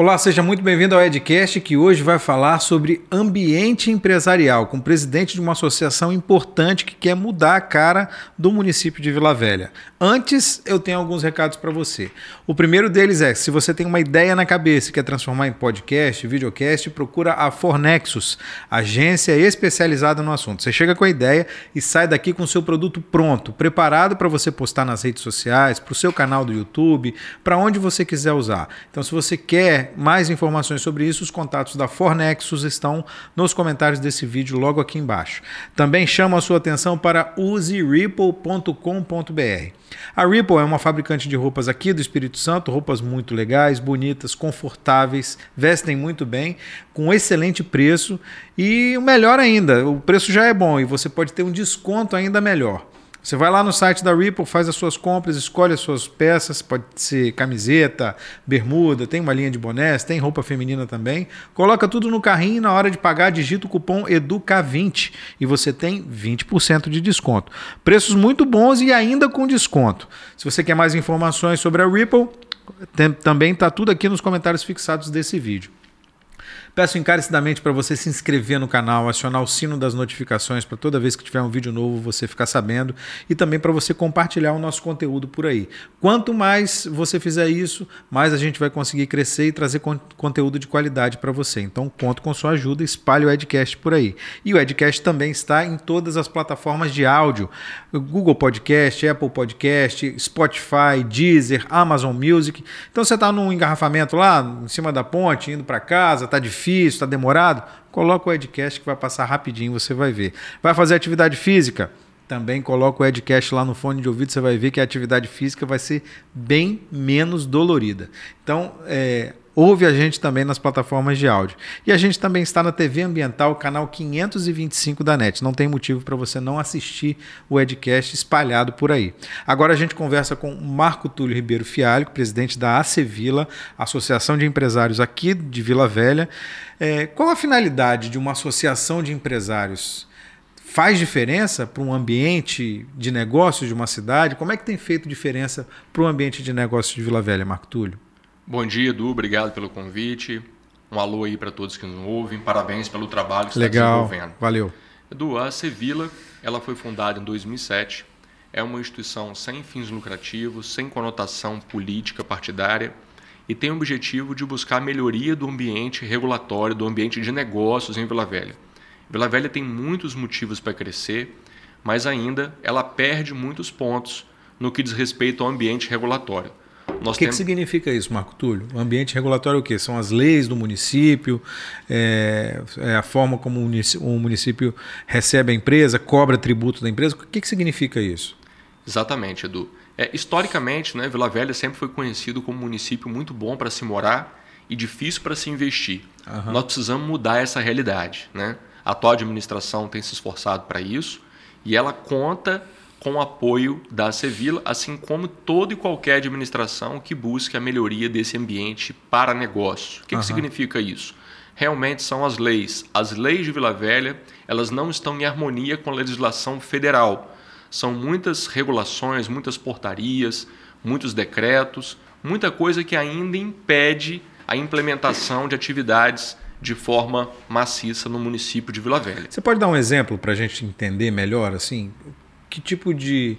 Olá, seja muito bem-vindo ao Edcast, que hoje vai falar sobre ambiente empresarial, com o presidente de uma associação importante que quer mudar a cara do município de Vila Velha. Antes, eu tenho alguns recados para você. O primeiro deles é: se você tem uma ideia na cabeça e quer transformar em podcast, videocast, procura a Fornexus, agência especializada no assunto. Você chega com a ideia e sai daqui com o seu produto pronto, preparado para você postar nas redes sociais, para o seu canal do YouTube, para onde você quiser usar. Então, se você quer mais informações sobre isso, os contatos da Fornexus estão nos comentários desse vídeo logo aqui embaixo. Também chamo a sua atenção para useripple.com.br. A Ripple é uma fabricante de roupas aqui do Espírito Santo, roupas muito legais, bonitas, confortáveis, vestem muito bem, com excelente preço e o melhor ainda, o preço já é bom e você pode ter um desconto ainda melhor. Você vai lá no site da Ripple, faz as suas compras, escolhe as suas peças, pode ser camiseta, bermuda, tem uma linha de bonés, tem roupa feminina também. Coloca tudo no carrinho e na hora de pagar digita o cupom EDUCA20 e você tem 20% de desconto. Preços muito bons e ainda com desconto. Se você quer mais informações sobre a Ripple, também está tudo aqui nos comentários fixados desse vídeo. Peço encarecidamente para você se inscrever no canal, acionar o sino das notificações para toda vez que tiver um vídeo novo você ficar sabendo e também para você compartilhar o nosso conteúdo por aí. Quanto mais você fizer isso, mais a gente vai conseguir crescer e trazer con conteúdo de qualidade para você. Então conto com sua ajuda, espalhe o Edcast por aí. E o Edcast também está em todas as plataformas de áudio: Google Podcast, Apple Podcast, Spotify, Deezer, Amazon Music. Então você está num engarrafamento lá em cima da ponte, indo para casa, está difícil difícil, está demorado, coloca o Edcast que vai passar rapidinho, você vai ver. Vai fazer atividade física? Também coloca o Edcast lá no fone de ouvido, você vai ver que a atividade física vai ser bem menos dolorida. Então, é, ouve a gente também nas plataformas de áudio. E a gente também está na TV Ambiental, canal 525 da NET. Não tem motivo para você não assistir o Edcast espalhado por aí. Agora a gente conversa com Marco Túlio Ribeiro Fialho, presidente da Acevila, Associação de Empresários aqui de Vila Velha. É, qual a finalidade de uma associação de empresários? faz diferença para um ambiente de negócios de uma cidade? Como é que tem feito diferença para o ambiente de negócios de Vila Velha, Marco Túlio? Bom dia, Edu. Obrigado pelo convite. Um alô aí para todos que nos ouvem. Parabéns pelo trabalho que você está desenvolvendo. Valeu. Edu, a Sevilla ela foi fundada em 2007. É uma instituição sem fins lucrativos, sem conotação política partidária e tem o objetivo de buscar a melhoria do ambiente regulatório, do ambiente de negócios em Vila Velha. Vila Velha tem muitos motivos para crescer, mas ainda ela perde muitos pontos no que diz respeito ao ambiente regulatório. O que, temos... que significa isso, Marco Túlio? O ambiente regulatório é o quê? São as leis do município, é, é a forma como o município recebe a empresa, cobra tributo da empresa. O que, que significa isso? Exatamente, Edu. É, historicamente, né, Vila Velha sempre foi conhecido como um município muito bom para se morar e difícil para se investir. Uhum. Nós precisamos mudar essa realidade. Né? A atual administração tem se esforçado para isso e ela conta com o apoio da Sevilla, assim como toda e qualquer administração que busque a melhoria desse ambiente para negócio. O que, uhum. que significa isso? Realmente são as leis. As leis de Vila Velha, elas não estão em harmonia com a legislação federal. São muitas regulações, muitas portarias, muitos decretos, muita coisa que ainda impede a implementação de atividades de forma maciça no município de Vila Velha. Você pode dar um exemplo para a gente entender melhor, assim, que tipo de,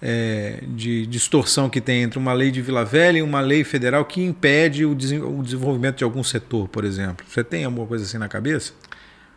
é, de distorção que tem entre uma lei de Vila Velha e uma lei federal que impede o, o desenvolvimento de algum setor, por exemplo? Você tem alguma coisa assim na cabeça?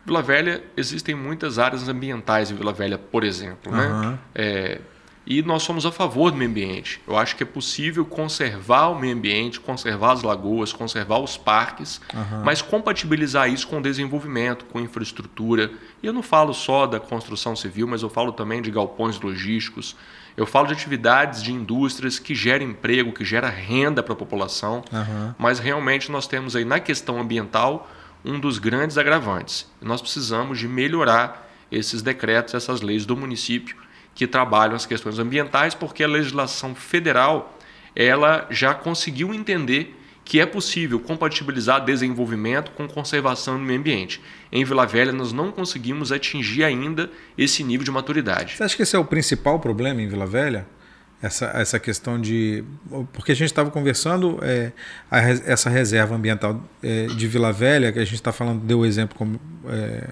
Vila Velha, existem muitas áreas ambientais em Vila Velha, por exemplo. Uhum. Né? É, e nós somos a favor do meio ambiente. Eu acho que é possível conservar o meio ambiente, conservar as lagoas, conservar os parques, uhum. mas compatibilizar isso com desenvolvimento, com infraestrutura. E eu não falo só da construção civil, mas eu falo também de galpões logísticos. Eu falo de atividades de indústrias que geram emprego, que geram renda para a população. Uhum. Mas realmente nós temos aí na questão ambiental um dos grandes agravantes. Nós precisamos de melhorar esses decretos, essas leis do município que trabalham as questões ambientais, porque a legislação federal ela já conseguiu entender que é possível compatibilizar desenvolvimento com conservação do meio ambiente. Em Vila Velha, nós não conseguimos atingir ainda esse nível de maturidade. Você acha que esse é o principal problema em Vila Velha? Essa, essa questão de. Porque a gente estava conversando, é, a, essa reserva ambiental é, de Vila Velha, que a gente está falando, deu exemplo como, é,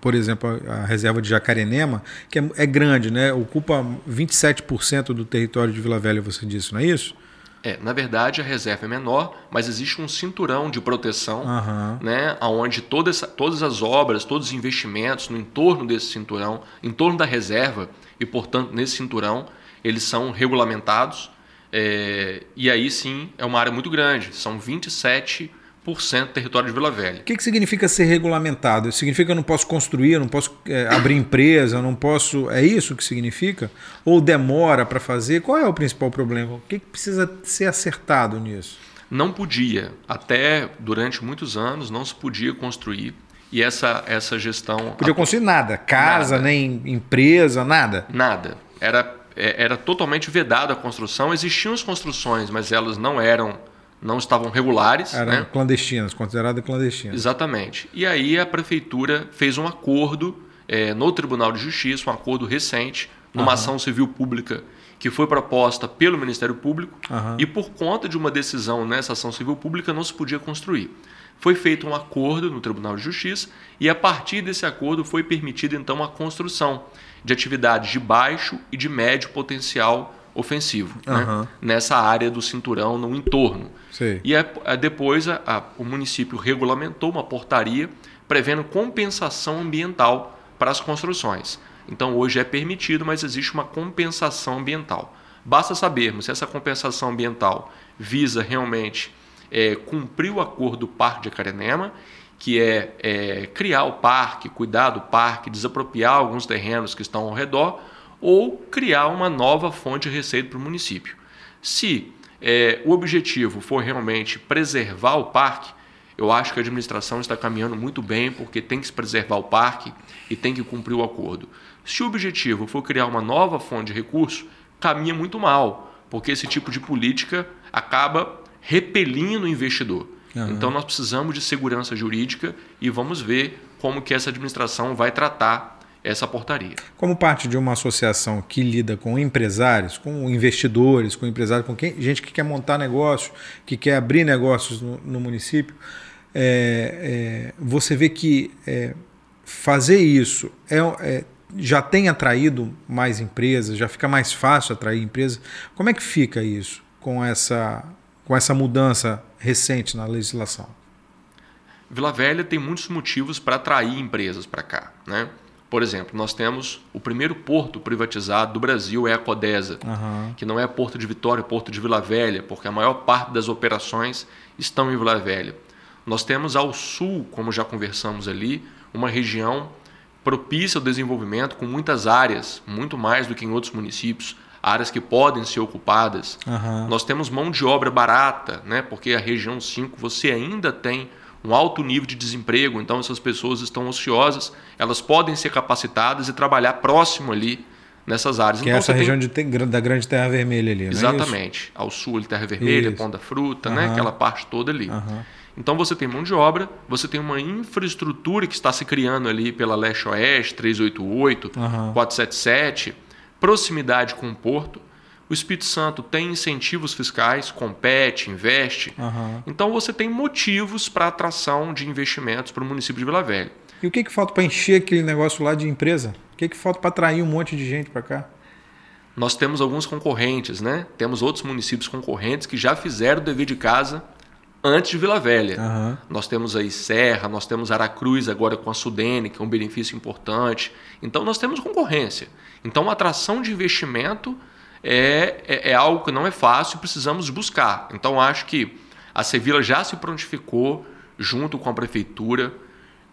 por exemplo, a, a, reserva de Jacarenema, que é, é grande, né? Ocupa 27% do território de Vila Velha, você disse, não é isso? É, na verdade a reserva é menor, mas existe um cinturão de proteção, uhum. né, onde toda essa, todas as obras, todos os investimentos no entorno desse cinturão, em torno da reserva e, portanto, nesse cinturão, eles são regulamentados. É, e aí sim é uma área muito grande, são 27% do território de Vila Velha. O que, que significa ser regulamentado? Significa que eu não posso construir, eu não posso é, abrir empresa, eu não posso. É isso que significa? Ou demora para fazer? Qual é o principal problema? O que, que precisa ser acertado nisso? Não podia. Até durante muitos anos não se podia construir. E essa, essa gestão. Podia construir nada, casa, nada. nem empresa, nada. Nada. Era era totalmente vedada a construção. Existiam as construções, mas elas não eram, não estavam regulares. Eram né? clandestinas, consideradas clandestinas. Exatamente. E aí a prefeitura fez um acordo é, no Tribunal de Justiça, um acordo recente, numa uhum. ação civil pública que foi proposta pelo Ministério Público uhum. e por conta de uma decisão nessa ação civil pública não se podia construir. Foi feito um acordo no Tribunal de Justiça e a partir desse acordo foi permitida então a construção de atividades de baixo e de médio potencial ofensivo uhum. né? nessa área do cinturão no entorno. Sim. E a, a, depois a, o município regulamentou uma portaria prevendo compensação ambiental para as construções. Então hoje é permitido, mas existe uma compensação ambiental. Basta sabermos se essa compensação ambiental visa realmente é, cumprir o acordo do Parque de Acarenema que é, é, criar o parque, cuidar do parque, desapropriar alguns terrenos que estão ao redor, ou criar uma nova fonte de receita para o município. Se é, o objetivo for realmente preservar o parque, eu acho que a administração está caminhando muito bem, porque tem que se preservar o parque e tem que cumprir o acordo. Se o objetivo for criar uma nova fonte de recurso, caminha muito mal, porque esse tipo de política acaba repelindo o investidor. Uhum. Então nós precisamos de segurança jurídica e vamos ver como que essa administração vai tratar essa portaria. Como parte de uma associação que lida com empresários, com investidores, com empresários, com quem, gente que quer montar negócio, que quer abrir negócios no, no município, é, é, você vê que é, fazer isso é, é, já tem atraído mais empresas, já fica mais fácil atrair empresas. Como é que fica isso com essa, com essa mudança recente na legislação? Vila Velha tem muitos motivos para atrair empresas para cá. Né? Por exemplo, nós temos o primeiro porto privatizado do Brasil, é a Codesa, uhum. que não é Porto de Vitória, é Porto de Vila Velha, porque a maior parte das operações estão em Vila Velha. Nós temos ao sul, como já conversamos ali, uma região propícia ao desenvolvimento, com muitas áreas, muito mais do que em outros municípios, áreas que podem ser ocupadas. Uhum. Nós temos mão de obra barata, né? porque a região 5 você ainda tem um alto nível de desemprego, então essas pessoas estão ociosas, elas podem ser capacitadas e trabalhar próximo ali nessas áreas. Que então, é essa região tem... de, da grande Terra Vermelha ali, Exatamente. É Ao sul, Terra Vermelha, isso. Pão da Fruta, uhum. né? aquela parte toda ali. Uhum. Então você tem mão de obra, você tem uma infraestrutura que está se criando ali pela Leste-Oeste, 388, uhum. 477, proximidade com o porto. O Espírito Santo tem incentivos fiscais, compete, investe. Uhum. Então você tem motivos para atração de investimentos para o município de Vila Velha. E o que, que falta para encher aquele negócio lá de empresa? O que, que falta para atrair um monte de gente para cá? Nós temos alguns concorrentes, né? Temos outros municípios concorrentes que já fizeram o dever de casa antes de Vila Velha. Uhum. Nós temos aí Serra, nós temos Aracruz agora com a Sudene, que é um benefício importante. Então nós temos concorrência. Então a atração de investimento é, é, é algo que não é fácil, precisamos buscar. Então acho que a Sevilla já se prontificou junto com a prefeitura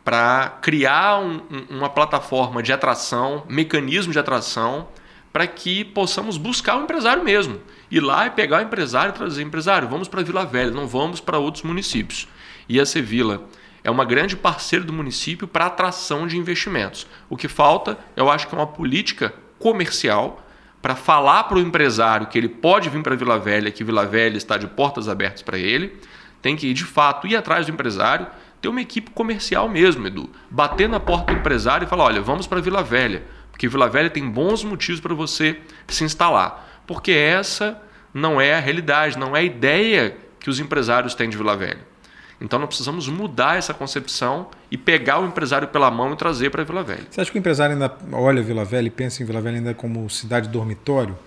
para criar um, uma plataforma de atração, mecanismo de atração, para que possamos buscar o empresário mesmo ir lá e pegar o empresário e trazer empresário, vamos para Vila Velha, não vamos para outros municípios. E a Sevilla é uma grande parceira do município para atração de investimentos. O que falta, eu acho que é uma política comercial para falar para o empresário que ele pode vir para Vila Velha, que Vila Velha está de portas abertas para ele, tem que de fato ir atrás do empresário, ter uma equipe comercial mesmo, Edu. Bater na porta do empresário e falar: olha, vamos para Vila Velha, porque Vila Velha tem bons motivos para você se instalar. porque essa não é a realidade, não é a ideia que os empresários têm de Vila Velha. Então nós precisamos mudar essa concepção e pegar o empresário pela mão e trazer para Vila Velha. Você acha que o empresário ainda olha Vila Velha e pensa em Vila Velha ainda como cidade dormitório?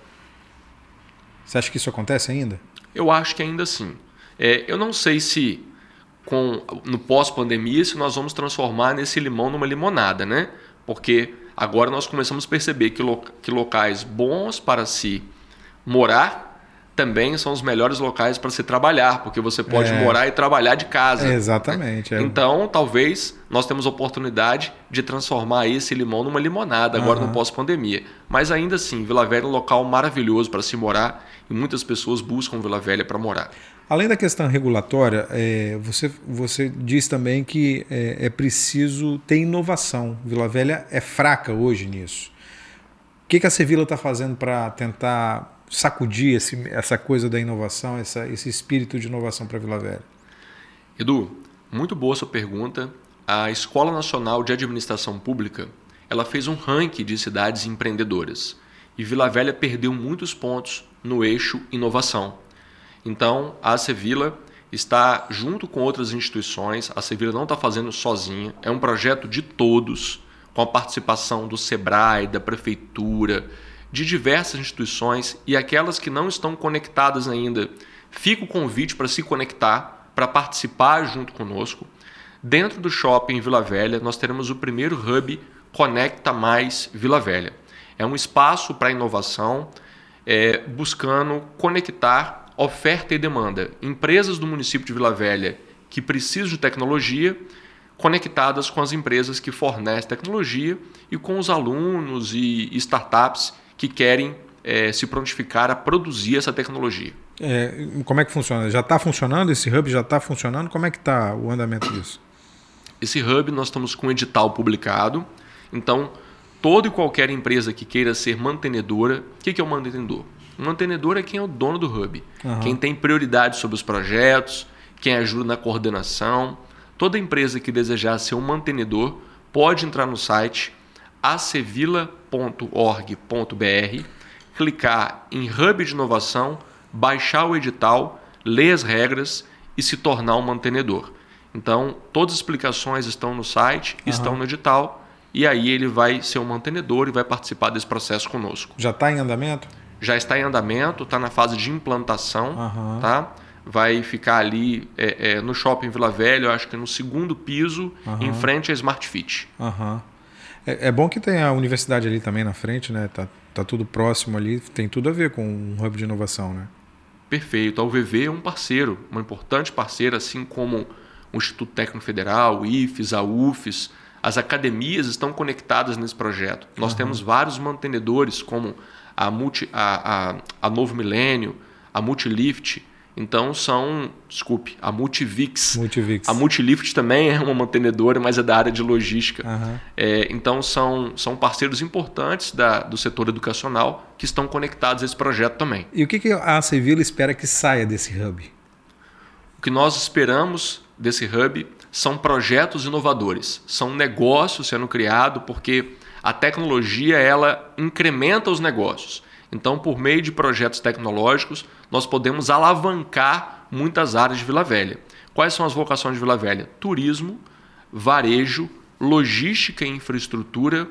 Você acha que isso acontece ainda? Eu acho que ainda sim. É, eu não sei se com no pós-pandemia se nós vamos transformar nesse limão numa limonada, né? Porque agora nós começamos a perceber que, lo, que locais bons para se morar também são os melhores locais para se trabalhar, porque você pode é. morar e trabalhar de casa. É, exatamente. É. Então, talvez nós temos oportunidade de transformar esse limão numa limonada agora uhum. no pós-pandemia. Mas ainda assim, Vila Velha é um local maravilhoso para se morar e muitas pessoas buscam Vila Velha para morar. Além da questão regulatória, é, você, você diz também que é, é, preciso ter inovação. Vila Velha é fraca hoje nisso. O que, que a Sevilla está fazendo para tentar sacudir esse, essa coisa da inovação, essa, esse espírito de inovação para Vila Velha? Edu, muito boa sua pergunta. A Escola Nacional de Administração Pública ela fez um ranking de cidades empreendedoras e Vila Velha perdeu muitos pontos no eixo inovação. Então, a Sevilla está junto com outras instituições, a Sevilla não está fazendo sozinha, é um projeto de todos, com a participação do SEBRAE, da Prefeitura, de diversas instituições e aquelas que não estão conectadas ainda, fica o convite para se conectar, para participar junto conosco. Dentro do shopping Vila Velha, nós teremos o primeiro hub Conecta Mais Vila Velha. É um espaço para inovação, é, buscando conectar oferta e demanda. Empresas do município de Vila Velha que precisam de tecnologia, conectadas com as empresas que fornecem tecnologia e com os alunos e startups que querem é, se prontificar a produzir essa tecnologia. É, como é que funciona? Já está funcionando? Esse hub já está funcionando? Como é que está o andamento disso? Esse hub nós estamos com um edital publicado. Então, toda e qualquer empresa que queira ser mantenedora, o que, que é o mantenedor? O mantenedor é quem é o dono do hub, uhum. quem tem prioridade sobre os projetos, quem ajuda na coordenação. Toda empresa que desejar ser um mantenedor pode entrar no site acevila.org.br, clicar em Hub de Inovação, baixar o edital, ler as regras e se tornar um mantenedor. Então, todas as explicações estão no site, uhum. estão no edital, e aí ele vai ser um mantenedor e vai participar desse processo conosco. Já está em andamento? Já está em andamento, está na fase de implantação, uhum. tá? Vai ficar ali é, é, no shopping Vila Velha, eu acho que no segundo piso, uhum. em frente à Smart Fit. Uhum. É, é, bom que tem a universidade ali também na frente, né? Tá, tá tudo próximo ali, tem tudo a ver com um hub de inovação, né? Perfeito. A UVV é um parceiro, uma importante parceira, assim como o Instituto Técnico Federal, o IFES, a UFES. As academias estão conectadas nesse projeto. Nós uhum. temos vários mantenedores, como a, Multi, a, a, a Novo Milênio, a Multilift, então são, desculpe, a Multivix. Multivix. A Multilift também é uma mantenedora, mas é da área de logística. Uhum. É, então são, são parceiros importantes da, do setor educacional que estão conectados a esse projeto também. E o que, que a Sevilla espera que saia desse hub? O que nós esperamos desse hub são projetos inovadores, são negócios sendo criados, porque a tecnologia ela incrementa os negócios. Então, por meio de projetos tecnológicos, nós podemos alavancar muitas áreas de Vila Velha. Quais são as vocações de Vila Velha? Turismo, varejo, logística e infraestrutura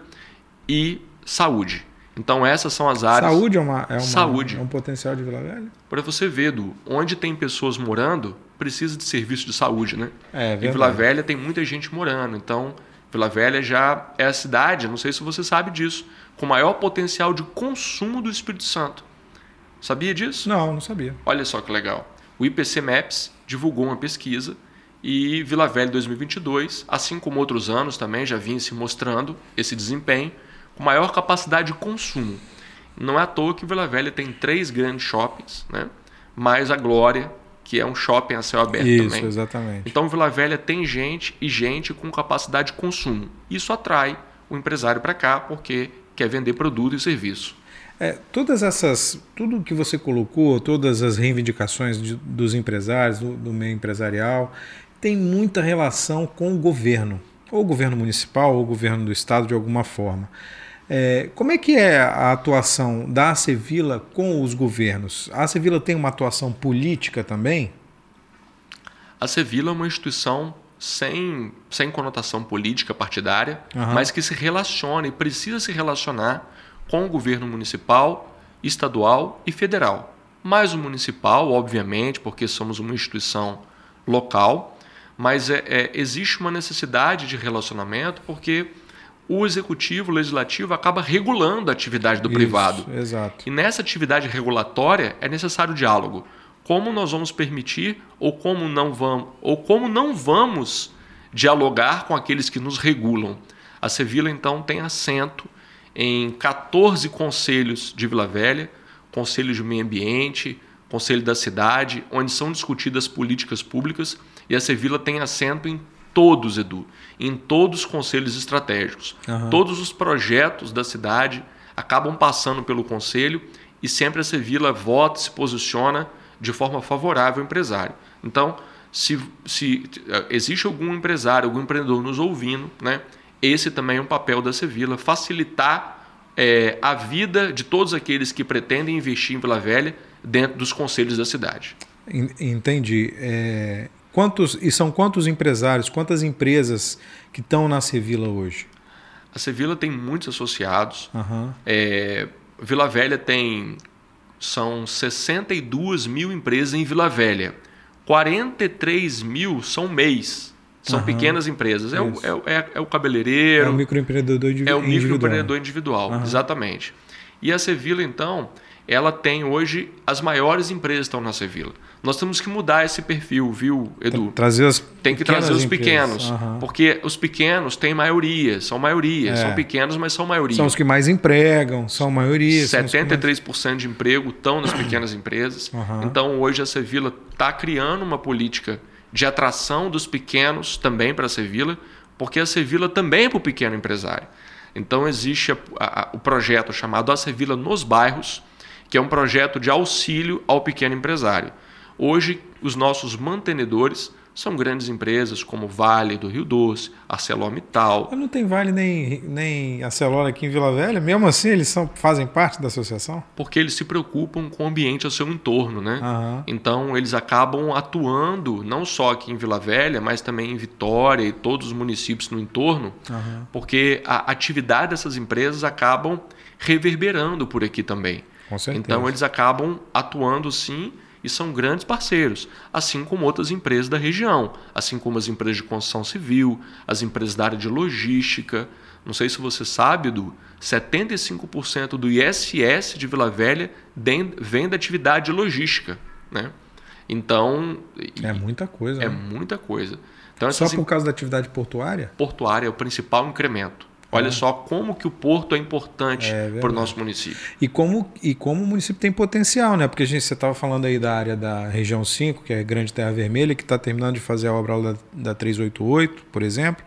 e saúde. Então essas são as áreas. Saúde é, uma, é, uma, Saúde. é um potencial de Vila Velha? Para você ver, do onde tem pessoas morando, precisa de serviço de saúde, né? É, verdade. e Vila Velha tem muita gente morando. Então, Vila Velha já é a cidade, não sei se você sabe disso, com maior potencial de consumo do Espírito Santo. Sabia disso? Não, não sabia. Olha só que legal. O IPC Maps divulgou uma pesquisa e Vila Velha 2022, assim como outros anos também já vinha se mostrando esse desempenho, com maior capacidade de consumo. Não é à toa que Vila Velha tem três grandes shoppings, né? mais a Glória, que é um shopping a céu aberto Isso, também. exatamente. Então Vila Velha tem gente e gente com capacidade de consumo. Isso atrai o empresário para cá porque quer vender produto e serviço. É, todas essas, tudo que você colocou, todas as reivindicações de, dos empresários, do, do, meio empresarial, tem muita relação com o governo, ou o governo municipal, ou o governo do estado de alguma forma. É, como é que é a atuação da Acevila com os governos? A Acevila tem uma atuação política também? A Sevilla é uma instituição sem, sem conotação política partidária, uhum. mas que se relaciona e precisa se relacionar com o governo municipal, estadual e federal. Mais o municipal, obviamente, porque somos uma instituição local, mas é, é, existe uma necessidade de relacionamento porque o executivo, o legislativo acaba regulando a atividade do Isso, privado. Exato. E nessa atividade regulatória é necessário diálogo como nós vamos permitir ou como não vamos ou como não vamos dialogar com aqueles que nos regulam. A Sevilla então tem assento em 14 conselhos de Vila Velha, conselho de meio ambiente, conselho da cidade, onde são discutidas políticas públicas e a Sevilla tem assento em todos, Edu, em todos os conselhos estratégicos. Uhum. Todos os projetos da cidade acabam passando pelo conselho e sempre a Sevilla vota, se posiciona de forma favorável ao empresário. Então, se, se eh, existe algum empresário, algum empreendedor nos ouvindo, né, esse também é um papel da Sevilla, facilitar é, a vida de todos aqueles que pretendem investir em Vila Velha dentro dos conselhos da cidade. Entendi. É, quantos e são quantos empresários, quantas empresas que estão na Sevilla hoje? A Sevilla tem muitos associados. Uhum. É, Vila Velha tem são 62 mil empresas em Vila Velha. 43 mil são MEIs. São uhum. pequenas empresas. É o, é, é, é o, cabeleireiro. É o microempreendedor individual. É o microempreendedor individual, uhum. exatamente. E a Sevilla, então, ela tem hoje as maiores empresas estão na Sevilla. Nós temos que mudar esse perfil, viu, Edu? Trazer as Tem que trazer os pequenos, uhum. porque os pequenos têm maioria, são maioria, é. são pequenos, mas são maioria. São os que mais empregam, são maioria. 73% mais... de emprego estão nas pequenas empresas. Uhum. Então, hoje a Sevilla está criando uma política de atração dos pequenos também para a Sevilla, porque a Sevilla também é para o pequeno empresário. Então, existe a, a, o projeto chamado A Sevilla nos Bairros, que é um projeto de auxílio ao pequeno empresário. Hoje, os nossos mantenedores são grandes empresas como Vale do Rio Doce, ArcelorMittal. Não tem Vale nem, nem Arcelor aqui em Vila Velha? Mesmo assim, eles são, fazem parte da associação? Porque eles se preocupam com o ambiente ao seu entorno, né? Uhum. Então, eles acabam atuando não só aqui em Vila Velha, mas também em Vitória e todos os municípios no entorno, uhum. porque a atividade dessas empresas acabam reverberando por aqui também. Então, eles acabam atuando sim e são grandes parceiros, assim como outras empresas da região, assim como as empresas de construção civil, as empresas da área de logística. Não sei se você sabe, do 75% do ISS de Vila Velha vem da atividade logística, né? Então é muita coisa. É né? muita coisa. Então, Só por causa da atividade portuária? Portuária é o principal incremento. Olha é. só como que o porto é importante é, para o nosso município. E como, e como o município tem potencial, né? Porque a gente, você estava falando aí da área da região 5, que é Grande Terra Vermelha, que está terminando de fazer a obra da, da 388, por exemplo.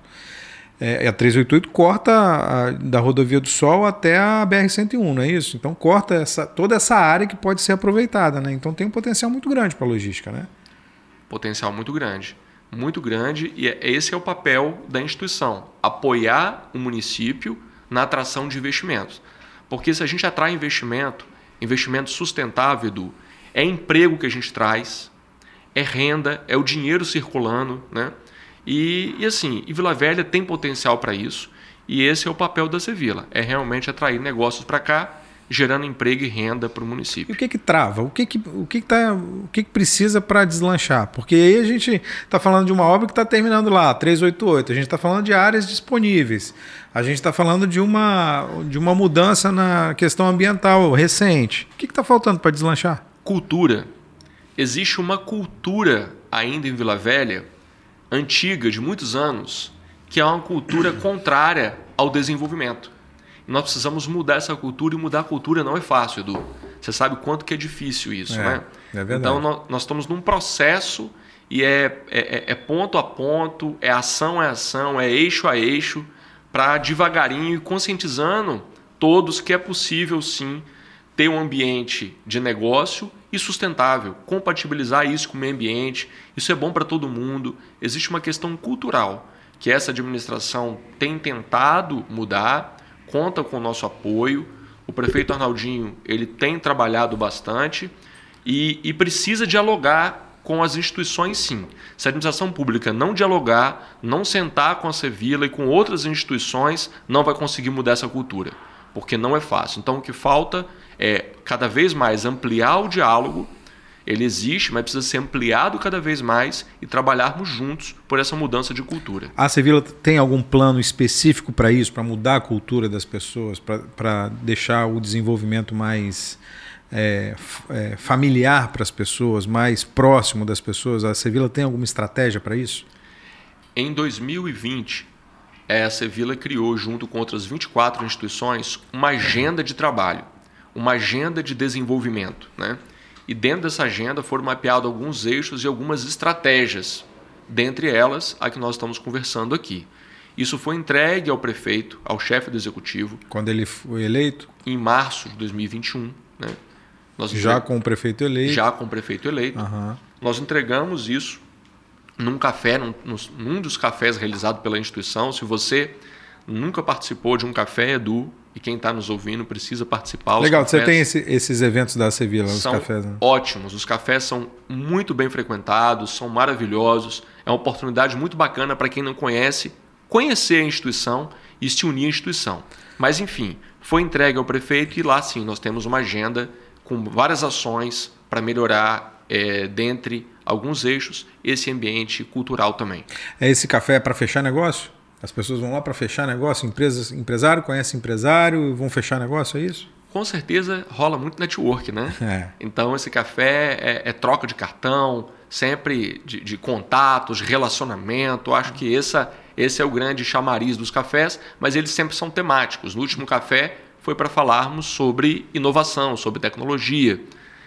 É, a 388 corta a, da rodovia do Sol até a BR-101, não é isso? Então corta essa, toda essa área que pode ser aproveitada, né? Então tem um potencial muito grande para a logística, né? Potencial muito grande muito grande e é, esse é o papel da instituição, apoiar o município na atração de investimentos. Porque se a gente atrai investimento, investimento sustentável, Edu, é emprego que a gente traz, é renda, é o dinheiro circulando, né? E, e assim, e Vila Velha tem potencial para isso, e esse é o papel da Sevilla, é realmente atrair negócios para cá gerando emprego e renda para o município. E o que que trava? O que que, o que, que, tá, o que, que precisa para deslanchar? Porque aí a gente está falando de uma obra que está terminando lá, 388. A gente está falando de áreas disponíveis. A gente está falando de uma, de uma mudança na questão ambiental recente. O que está faltando para deslanchar? Cultura. Existe uma cultura ainda em Vila Velha, antiga, de muitos anos, que é uma cultura contrária ao desenvolvimento. Nós precisamos mudar essa cultura e mudar a cultura não é fácil, Edu. Você sabe quanto que é difícil isso, é, né? É verdade. Então nós, nós estamos num processo e é, é, é, ponto a ponto, é ação a ação, é eixo a eixo, para devagarinho e conscientizando todos que é possível sim ter um ambiente de negócio e sustentável, compatibilizar isso com o meio ambiente. Isso é bom para todo mundo. Existe uma questão cultural que essa administração tem tentado mudar conta com o nosso apoio. O prefeito Arnaldinho ele tem trabalhado bastante e, e precisa dialogar com as instituições, sim. Se a administração pública não dialogar, não sentar com a Sevilla e com outras instituições, não vai conseguir mudar essa cultura, porque não é fácil. Então, o que falta é cada vez mais ampliar o diálogo. Ele existe, mas precisa ser ampliado cada vez mais e trabalharmos juntos por essa mudança de cultura. A Sevilla tem algum plano específico para isso, para mudar a cultura das pessoas, para deixar o desenvolvimento mais é, é, familiar para as pessoas, mais próximo das pessoas? A Sevilla tem alguma estratégia para isso? Em 2020, a Sevilla criou, junto com outras 24 instituições, uma agenda de trabalho, uma agenda de desenvolvimento. Né? E dentro dessa agenda foram mapeados alguns eixos e algumas estratégias, dentre elas a que nós estamos conversando aqui. Isso foi entregue ao prefeito, ao chefe do executivo. Quando ele foi eleito? Em março de 2021. Né? Nós já com o prefeito eleito? Já com o prefeito eleito. Uhum. Nós entregamos isso num café, num, num dos cafés realizado pela instituição. Se você nunca participou de um café, Edu, e quem está nos ouvindo precisa participar. Legal, você tem esse, esses eventos da Sevilla, os são cafés. Né? Ótimos, os cafés são muito bem frequentados, são maravilhosos. É uma oportunidade muito bacana para quem não conhece conhecer a instituição e se unir à instituição. Mas enfim, foi entregue ao prefeito e lá sim nós temos uma agenda com várias ações para melhorar, é, dentre alguns eixos, esse ambiente cultural também. É esse café é para fechar negócio? As pessoas vão lá para fechar negócio? Empresas, empresário conhece empresário e vão fechar negócio, é isso? Com certeza rola muito network, né? É. Então esse café é, é, troca de cartão, sempre de, de contatos, relacionamento. Acho que essa, esse é o grande chamariz dos cafés, mas eles sempre são temáticos. No último café foi para falarmos sobre inovação, sobre tecnologia.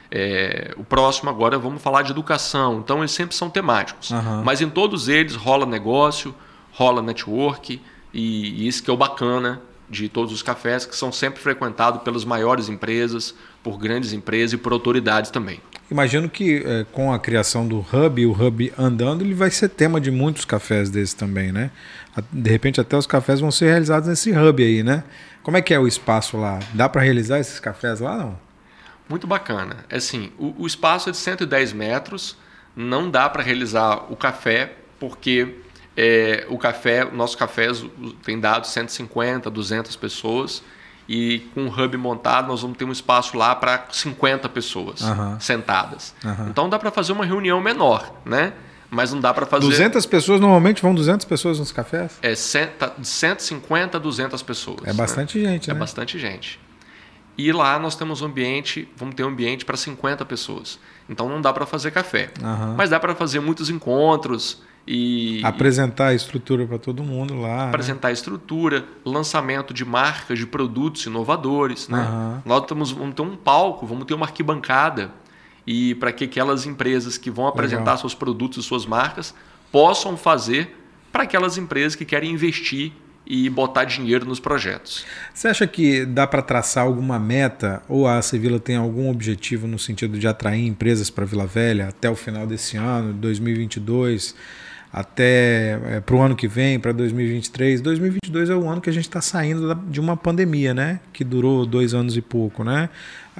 É, o próximo agora vamos falar de educação. Então eles sempre são temáticos. Uhum. Mas em todos eles rola negócio, rola network e, e isso que é o bacana de todos os cafés que são sempre frequentados pelas maiores empresas, por grandes empresas e por autoridades também. Imagino que é, com a criação do Hub, o Hub andando, ele vai ser tema de muitos cafés desses também, né? De repente até os cafés vão ser realizados nesse Hub aí, né? Como é que é o espaço lá? Dá para realizar esses cafés lá, não? Muito bacana. É assim, o, o espaço é de 110 metros, não dá para realizar o café, porque é, o café, o nosso café tem dado 150, 200 pessoas e com o hub montado nós vamos ter um espaço lá para 50 pessoas uhum. sentadas. Uhum. Então dá para fazer uma reunião menor, né? Mas não dá para fazer. 200 pessoas, normalmente vão 200 pessoas nos cafés? É de 150 a 200 pessoas. É bastante né? gente, É né? bastante gente. E lá nós temos um ambiente, vamos ter um ambiente para 50 pessoas. Então não dá para fazer café. Uhum. Mas dá para fazer muitos encontros e. Apresentar a estrutura para todo mundo lá. Né? Apresentar né? a estrutura, lançamento de marcas, de produtos inovadores. Né? Uhum. Nós temos, vamos ter um palco, vamos ter uma arquibancada e para que aquelas empresas que vão apresentar Legal. seus produtos e suas marcas possam fazer para aquelas empresas que querem investir e botar dinheiro nos projetos. Você acha que dá para traçar alguma meta ou a Sevilla tem algum objetivo no sentido de atrair empresas para Vila Velha até o final desse ano, 2022? Até é, para o ano que vem, para 2023. 2022 é o ano que a gente está saindo de uma pandemia, né? Que durou dois anos e pouco, né?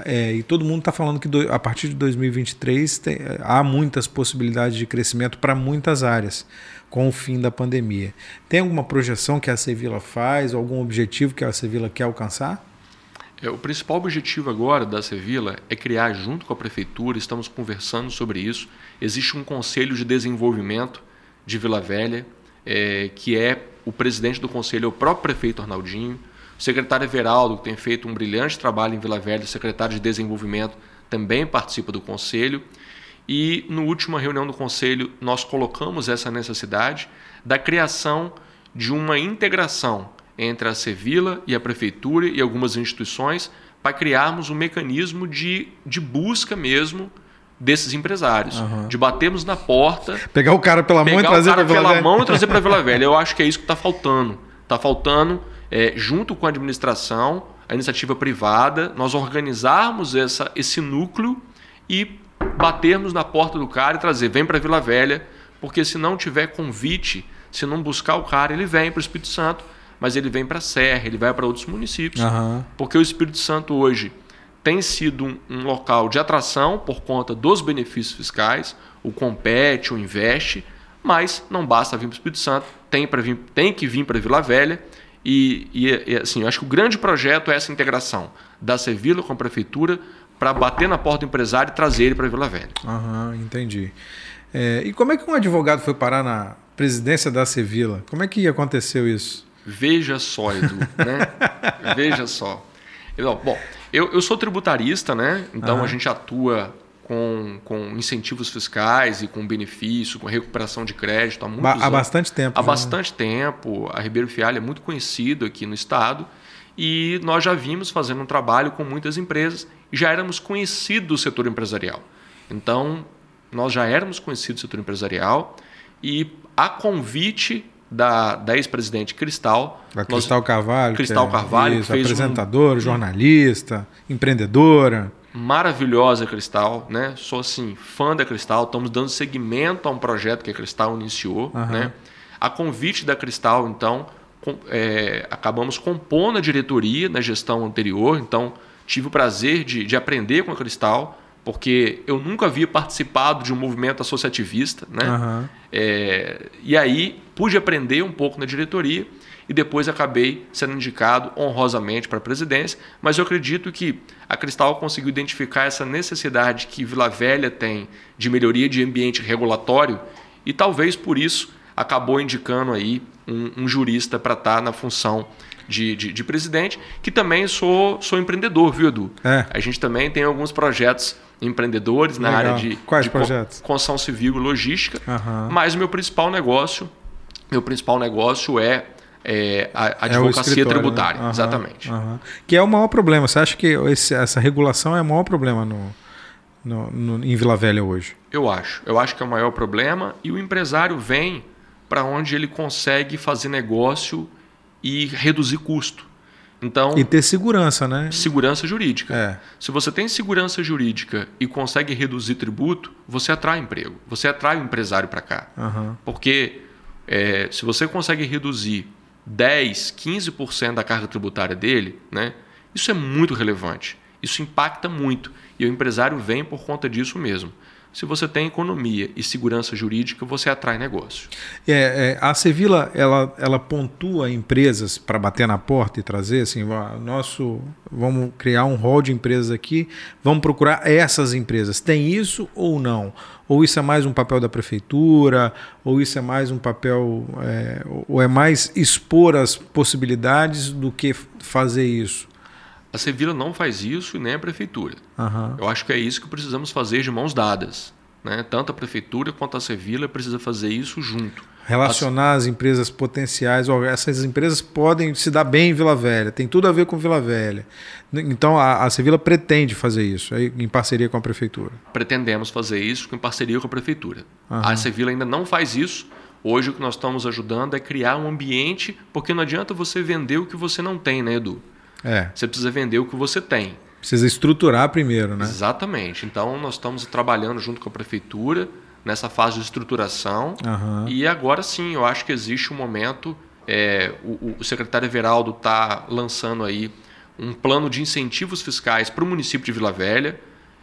É, e todo mundo está falando que do, a partir de 2023 tem, há muitas possibilidades de crescimento para muitas áreas com o fim da pandemia. Tem alguma projeção que a Sevilla faz, algum objetivo que a Sevilla quer alcançar? É, o principal objetivo agora da Sevilla é criar, junto com a prefeitura, estamos conversando sobre isso. Existe um conselho de desenvolvimento de Vila Velha, é, que é o presidente do conselho, é o próprio prefeito Arnaldinho, o secretário Everaldo, que tem feito um brilhante trabalho em Vila Velha, o secretário de Desenvolvimento, também participa do conselho. E no última reunião do conselho, nós colocamos essa necessidade da criação de uma integração entre a Sevilla e a prefeitura e algumas instituições para criarmos um mecanismo de, de busca mesmo desses empresários, uhum. de batermos na porta, pegar o cara pela mão e trazer para Vila Velha. mão e trazer para Vila Velha. Eu acho que é isso que está faltando. Está faltando, é, junto com a administração, a iniciativa privada, nós organizarmos essa, esse núcleo e batermos na porta do cara e trazer, vem para Vila Velha, porque se não tiver convite, se não buscar o cara, ele vem para o Espírito Santo, mas ele vem para a Serra, ele vai para outros municípios. Aham. Porque o Espírito Santo hoje tem sido um, um local de atração por conta dos benefícios fiscais, o compete, o investe, mas não basta vir para o Espírito Santo, tem, vir, tem que vir para Vila Velha. E, e, e, assim, eu acho que o grande projeto é essa integração da Sevilla com a prefeitura para bater na porta do empresário e trazer ele para Vila Velha. Aham, entendi. É, e como é que um advogado foi parar na presidência da Sevilla? Como é que aconteceu isso? Veja só, Edu, né? Veja só. Bom, eu, eu sou tributarista, né? Então Aham. a gente atua com, com incentivos fiscais e com benefício, com recuperação de crédito há muitos Ba- há anos. bastante tempo. Há né? bastante tempo. A Ribeiro Fialho é muito conhecido aqui no estado e nós já vimos fazendo um trabalho com muitas empresas e já éramos conhecidos do setor empresarial. Então, nós já éramos conhecidos do setor empresarial e a convite da, da ex-presidente Cristal, Da nós- Cristal Carvalho. Cristal é, Carvalho, isso, fez um- apresentadora, jornalista, empreendedora. maravilhosa Cristal, né? Sou assim fã da Cristal. Estamos dando seguimento a um projeto que a Cristal iniciou, Aham. né? A convite da Cristal, então, com- é, acabamos compondo a diretoria na gestão anterior. Então, tive o prazer de, de aprender com a Cristal, porque eu nunca havia participado de um movimento associativista, né? Aham. É, e aí pude aprender um pouco na diretoria e depois acabei sendo indicado honrosamente para a presidência. Mas eu acredito que a Cristal conseguiu identificar essa necessidade que Vila Velha tem de melhoria de ambiente regulatório e talvez por isso acabou indicando aí um, um jurista para estar na função de, de, de presidente, que também sou, sou empreendedor, viu, Edu? É. A gente também tem alguns projetos empreendedores na Legal. área de, Quais de projetos? construção civil e logística. Aham. Mas o meu principal negócio, meu principal negócio é, é a É advocacia escritório, tributária. né? Aham, Exatamente. aham. Que é o maior problema. Você acha que esse- essa regulação é o maior problema no, no- no- em Vila Velha hoje? Eu acho. Eu acho que é o maior problema e o empresário vem para onde ele consegue fazer negócio e reduzir custo. Então, E ter segurança, né? segurança jurídica. É. Se você tem segurança jurídica e consegue reduzir tributo, você atrai emprego, você atrai o empresário para cá. Aham. Porque é, se você consegue reduzir 10, 15% da carga tributária dele, né, isso é muito relevante. Isso impacta muito. E o empresário vem por conta disso mesmo. Se você tem economia e segurança jurídica, você atrai negócio. É, é, a Sevilla ela, ela pontua empresas para bater na porta e trazer assim, nosso, vamos criar um hall de empresas aqui, vamos procurar essas empresas. Tem isso ou não? Ou isso é mais um papel da prefeitura? Ou isso é mais um papel, é, ou é mais expor as possibilidades do que fazer isso? A Sevilla não faz isso e nem a prefeitura. Aham. Eu acho que é isso que precisamos fazer de mãos dadas. Né? Tanto a prefeitura quanto a Sevilla precisa fazer isso junto. Relacionar as empresas potenciais, essas empresas podem se dar bem em Vila Velha, tem tudo a ver com Vila Velha. Então a, a Sevilla pretende fazer isso, em parceria com a prefeitura. pretendemos fazer isso em parceria com a prefeitura. Aham. A Sevilla ainda não faz isso. Hoje o que nós estamos ajudando é criar um ambiente, porque não adianta você vender o que você não tem, né, Edu? É, Você precisa vender o que você tem. precisa estruturar primeiro, né? Exatamente. Então nós estamos trabalhando junto com a prefeitura nessa fase de estruturação. Aham. E agora sim, eu acho que existe um momento. é, o, o secretário Everaldo está lançando aí um plano de incentivos fiscais para o município de Vila Velha.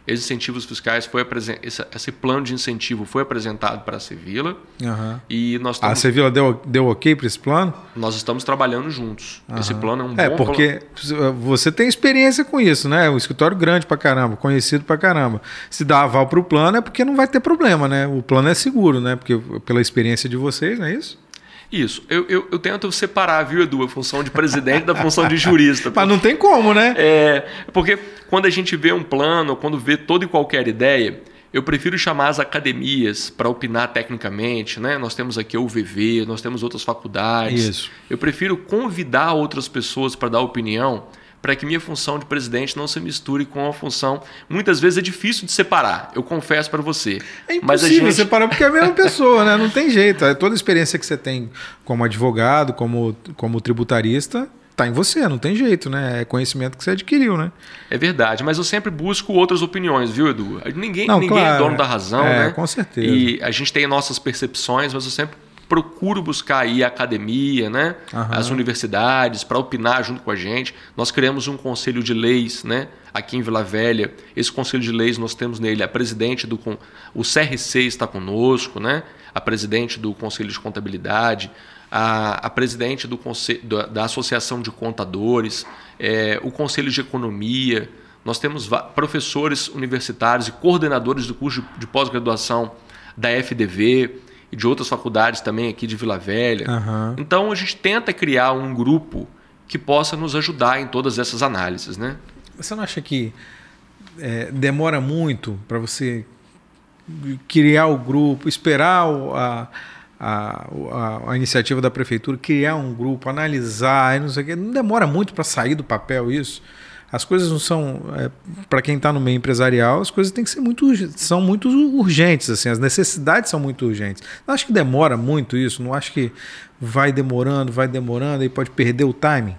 Esses incentivos fiscais foi esse, esse plano de incentivo foi apresentado para a Sevilla Aham. e nós A Sevilla deu, deu ok para esse plano? nós estamos trabalhando juntos. Esse Aham. plano é um É, bom porque você tem experiência com isso, né? Um escritório grande pra caramba, conhecido pra caramba. Se dá aval pro plano é porque não vai ter problema, né? O plano é seguro, né? Porque pela experiência de vocês, não é isso? Isso. Eu, eu, eu tento separar, viu, Edu, a função de presidente da função de jurista. Mas não tem como, né? É, porque quando a gente vê um plano, quando vê toda e qualquer ideia, eu prefiro chamar as academias para opinar tecnicamente, né? Nós temos aqui a UVV, nós temos outras faculdades. Isso. Eu prefiro convidar outras pessoas para dar opinião, para que minha função de presidente não se misture com a função. Muitas vezes é difícil de separar, eu confesso para você. É Mas a impossível gente separar porque é a mesma pessoa, né? Não tem jeito. É Toda a experiência que você tem como advogado, como, como tributarista, tá em você, não tem jeito, né? É conhecimento que você adquiriu, né? É verdade, mas eu sempre busco outras opiniões, viu, Edu? Ninguém, Não, ninguém é claro, dono da razão, é, né? com certeza. E a gente tem nossas percepções, mas eu sempre procuro buscar aí a academia, né? Uhum. as universidades, para opinar junto com a gente. Nós criamos um conselho de leis né? aqui em Vila Velha. Esse conselho de leis nós temos nele a presidente do. O CRC está conosco, né? a presidente do Conselho de Contabilidade, a, a presidente do conselho, da Associação de Contadores, é, o Conselho de Economia. Nós temos professores universitários e coordenadores do curso de, de pós-graduação da FDV e de outras faculdades também aqui de Vila Velha. Uhum. Então a gente tenta criar um grupo que possa nos ajudar em todas essas análises, né? Você não acha que é, demora muito para você criar o grupo, esperar a, a, a, a, iniciativa da prefeitura, criar um grupo, analisar, não sei o quê. Não demora muito para sair do papel isso? As coisas não são é, para quem está no meio empresarial as coisas têm que ser muito são muito urgentes assim as necessidades são muito urgentes. Não acho que demora muito isso não acho que vai demorando vai demorando e pode perder o timing.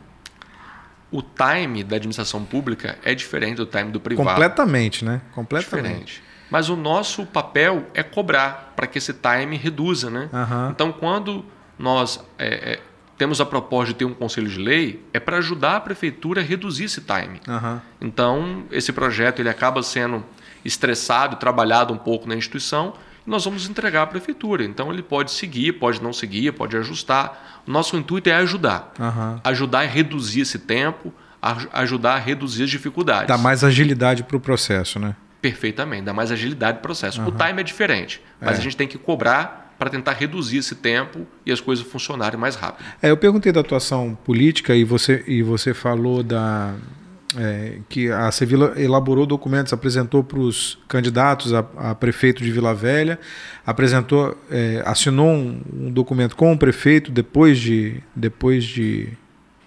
O time da administração pública é diferente do time do privado. Completamente né? Completamente. Diferente. mas o nosso papel é cobrar para que esse time reduza né? Uhum. então quando nós é, é, temos a proposta de ter um conselho de lei é para ajudar a prefeitura a reduzir esse time. Uhum. Então, esse projeto ele acaba sendo estressado, trabalhado um pouco na instituição, e nós vamos entregar à prefeitura. Então, ele pode seguir, pode não seguir, pode ajustar. O nosso intuito é ajudar. Uhum. Ajudar a reduzir esse tempo, a ajudar a reduzir as dificuldades. Dá mais agilidade para o processo, né? Perfeitamente, dá mais agilidade para o processo. Uhum. O time é diferente, mas é. a gente tem que cobrar para tentar reduzir esse tempo e as coisas funcionarem mais rápido. É, eu perguntei da atuação política e você, e você falou da, é, que a Sevilla elaborou documentos, apresentou para os candidatos a, a, prefeito de Vila Velha, apresentou, é, assinou um, um, documento com o prefeito depois de, depois de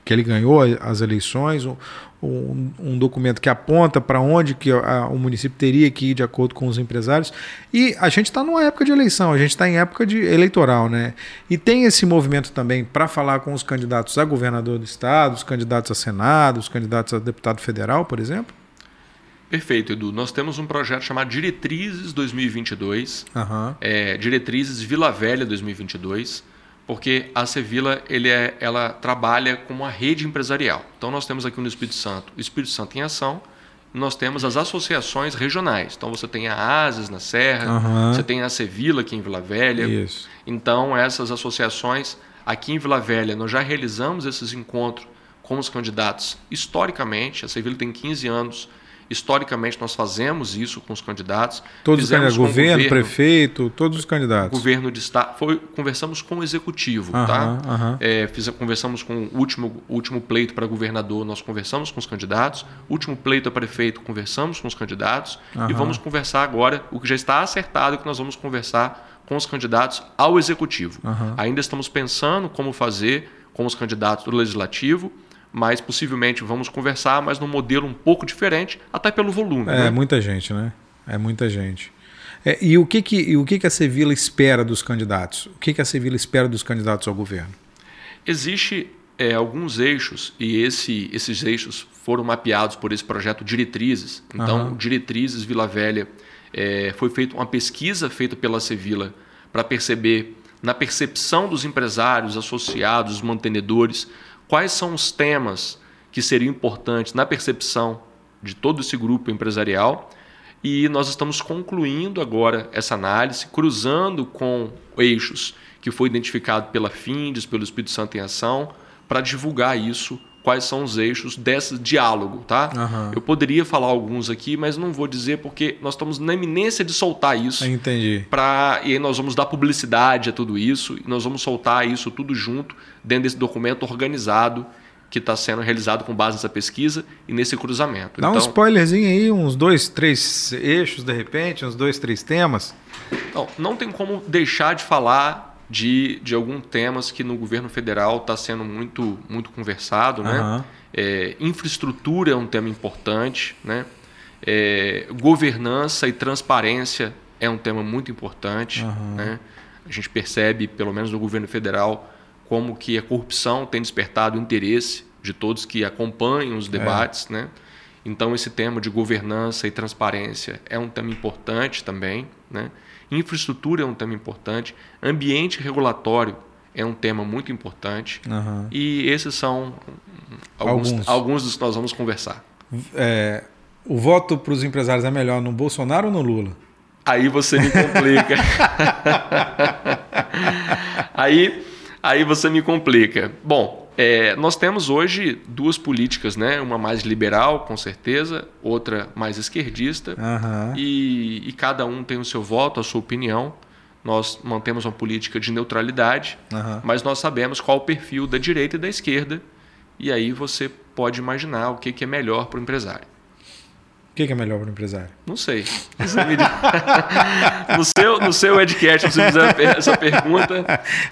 que ele ganhou as eleições, um, um, um documento que aponta para onde que a, o município teria que ir de acordo com os empresários. E a gente está numa época de eleição, a gente está em época de eleitoral, né? E tem esse movimento também para falar com os candidatos a governador do estado, os candidatos a senado, os candidatos a deputado federal, por exemplo? Perfeito, Edu. Nós temos um projeto chamado Diretrizes 2022, uhum. é, Diretrizes Vila Velha 2022 porque a Sevilla ele é, ela trabalha como uma rede empresarial. Então nós temos aqui no Espírito Santo o Espírito Santo em Ação, nós temos as associações regionais. Então você tem a ASES na Serra, uhum. você tem a Sevilla aqui em Vila Velha. Isso. Então essas associações aqui em Vila Velha nós já realizamos esses encontros com os candidatos historicamente. A Sevilla tem 15 anos Historicamente, nós fazemos isso com os candidatos. Todos os candidatos, governo, governo, prefeito, todos os candidatos. Governo de Estado. Foi, conversamos com o executivo, tá? É, fiz, conversamos com o último, último pleito para governador, nós conversamos com os candidatos. Último pleito a prefeito, conversamos com os candidatos. E vamos conversar agora, o que já está acertado, que nós vamos conversar com os candidatos ao executivo. Ainda estamos pensando como fazer com os candidatos do legislativo mas possivelmente vamos conversar, mas num modelo um pouco diferente, até pelo volume. É né? muita gente, né? É muita gente. É, e o que que, o que que a Sevilla espera dos candidatos? O que que a Sevilla espera dos candidatos ao governo? Existe é, alguns eixos e esse, esses eixos foram mapeados por esse projeto Diretrizes. Então, uhum. Diretrizes Vila Velha é, foi feita uma pesquisa feita pela Sevilla para perceber na percepção dos empresários, associados, mantenedores, quais são os temas que seriam importantes na percepção de todo esse grupo empresarial. E nós estamos concluindo agora essa análise, cruzando com eixos que foi identificado pela FINDES, pelo Espírito Santo em Ação, para divulgar isso, quais são os eixos desse diálogo, tá? Uhum. Eu poderia falar alguns aqui, mas não vou dizer porque nós estamos na iminência de soltar isso. Entendi. Pra, e aí nós vamos dar publicidade a tudo isso, e nós vamos soltar isso tudo junto dentro desse documento organizado que está sendo realizado com base nessa pesquisa e nesse cruzamento. Dá então, um spoilerzinho aí, uns dois, três eixos de repente, uns dois, três temas. Então, não tem como deixar de falar de, de alguns temas que no governo federal está sendo muito, muito conversado. Né? Uhum. É, infraestrutura é um tema importante. Né? É, governança e transparência é um tema muito importante. Uhum. Né? A gente percebe, pelo menos no governo federal, como que a corrupção tem despertado o interesse de todos que acompanham os é. debates. É. Né? Então, esse tema de governança e transparência é um tema importante também. Né? Infraestrutura é um tema importante. Ambiente regulatório é um tema muito importante. Uhum. E esses são alguns, alguns. alguns dos que nós vamos conversar. É, o voto para os empresários é melhor no Bolsonaro ou no Lula? Aí você me complica. aí, aí você me complica. Bom, é, nós temos hoje duas políticas, né? Uma mais liberal, com certeza, outra mais esquerdista. Uhum. E, e, cada um tem o seu voto, a sua opinião. Nós mantemos uma política de neutralidade, uhum. mas nós sabemos qual o perfil da direita e da esquerda. E aí você pode imaginar o que, que é melhor para o empresário. O que, que é melhor para o empresário? Não sei. no, seu, no seu Edcast, se você fizer essa pergunta,